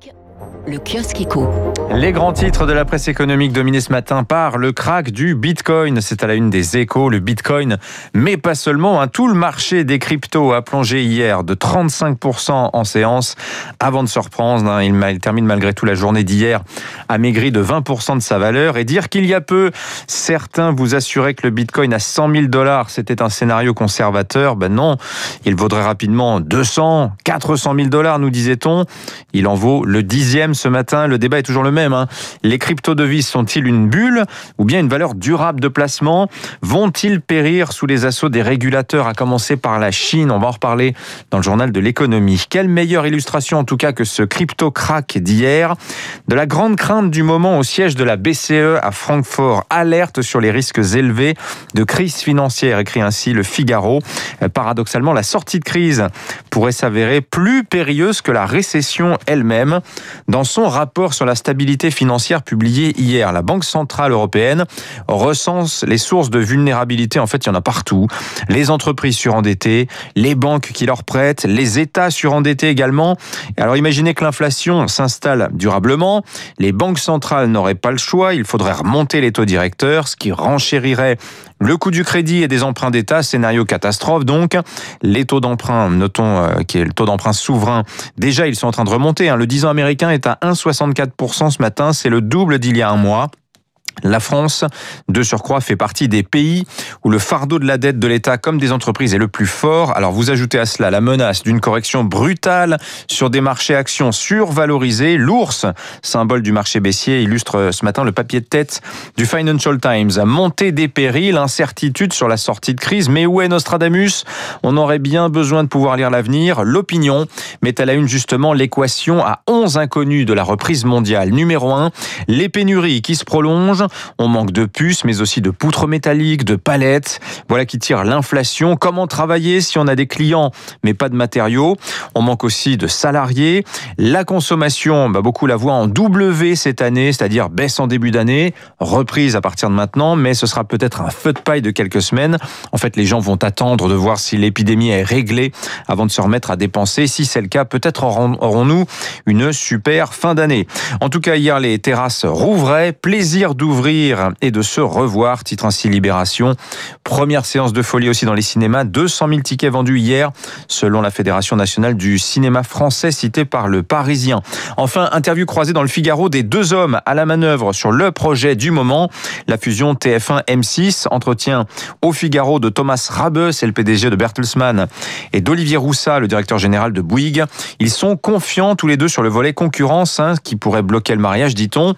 kill. Le kiosque éco. Les grands titres de la presse économique dominés ce matin par le crack du Bitcoin. C'est à la une des échos, le Bitcoin, mais pas seulement. Hein. Tout le marché des cryptos a plongé hier de 35% en séance avant de se reprendre. Hein. Il termine malgré tout la journée d'hier amaigri de 20% de sa valeur. Et dire qu'il y a peu, certains vous assuraient que le Bitcoin à 100 000 dollars, c'était un scénario conservateur. Ben non, il vaudrait rapidement 200, 400 000 dollars, nous disait-on. Il en vaut le dixième ce matin. Le débat est toujours le même. Hein. Les crypto-devises sont-ils une bulle ou bien une valeur durable de placement? Vont-ils périr sous les assauts des régulateurs, à commencer par la Chine? On va en reparler dans le journal de l'économie. Quelle meilleure illustration en tout cas que ce crypto-crack d'hier? De la grande crainte du moment au siège de la BCE à Francfort. Alerte sur les risques élevés de crise financière, écrit ainsi le Figaro. Paradoxalement, la sortie de crise pourrait s'avérer plus périlleuse que la récession elle-même. Son rapport sur la stabilité financière publié hier, la Banque Centrale Européenne recense les sources de vulnérabilité. En fait, il y en a partout. Les entreprises surendettées, les banques qui leur prêtent, les États surendettés également. Alors imaginez que l'inflation s'installe durablement. Les banques centrales n'auraient pas le choix. Il faudrait remonter les taux directeurs, ce qui renchérirait le coût du crédit et des emprunts d'État, scénario catastrophe donc. Les taux d'emprunt, notons euh, qui est le taux d'emprunt souverain, déjà ils sont en train de remonter. Hein. Le 10 ans américain est à 1,64% ce matin, c'est le double d'il y a un mois. La France, de surcroît, fait partie des pays où le fardeau de la dette de l'État comme des entreprises est le plus fort. Alors vous ajoutez à cela la menace d'une correction brutale sur des marchés actions survalorisés. L'ours, symbole du marché baissier, illustre ce matin le papier de tête du Financial Times. Montée des périls, incertitude sur la sortie de crise. Mais où est Nostradamus? On aurait bien besoin de pouvoir lire l'avenir. L'opinion met à la une justement l'équation à 11 inconnus de la reprise mondiale. Numéro 1, les pénuries qui se prolongent on manque de puces, mais aussi de poutres métalliques, de palettes. Voilà qui tire l'inflation. Comment travailler si on a des clients, mais pas de matériaux? On manque aussi de salariés. La consommation, bah beaucoup la voient en W cette année, c'est-à-dire baisse en début d'année, reprise à partir de maintenant, mais ce sera peut-être un feu de paille de quelques semaines. En fait, les gens vont attendre de voir si l'épidémie est réglée avant de se remettre à dépenser. Si c'est le cas, peut-être aurons-nous une super fin d'année. En tout cas, hier, les terrasses rouvraient. Plaisir d'ouvrir et de se revoir, titre ainsi Libération. Première séance de folie aussi dans les cinémas, 200 000 tickets vendus hier, selon la Fédération nationale du cinéma français, citée par le Parisien. Enfin, interview croisée dans le Figaro des deux hommes à la manœuvre sur le projet du moment, la fusion TF1-M6, entretien au Figaro de Thomas Rabe, c'est le PDG de Bertelsmann, et d'Olivier Roussat, le directeur général de Bouygues. Ils sont confiants tous les deux sur le volet concurrence, hein, qui pourrait bloquer le mariage, dit-on.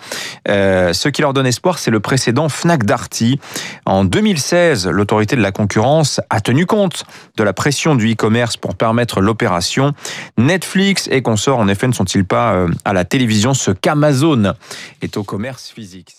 Euh, ce qui leur donne c'est le précédent Fnac Darty. En 2016, l'autorité de la concurrence a tenu compte de la pression du e-commerce pour permettre l'opération. Netflix et consorts, en effet, ne sont-ils pas euh, à la télévision? Ce qu'Amazon est au commerce physique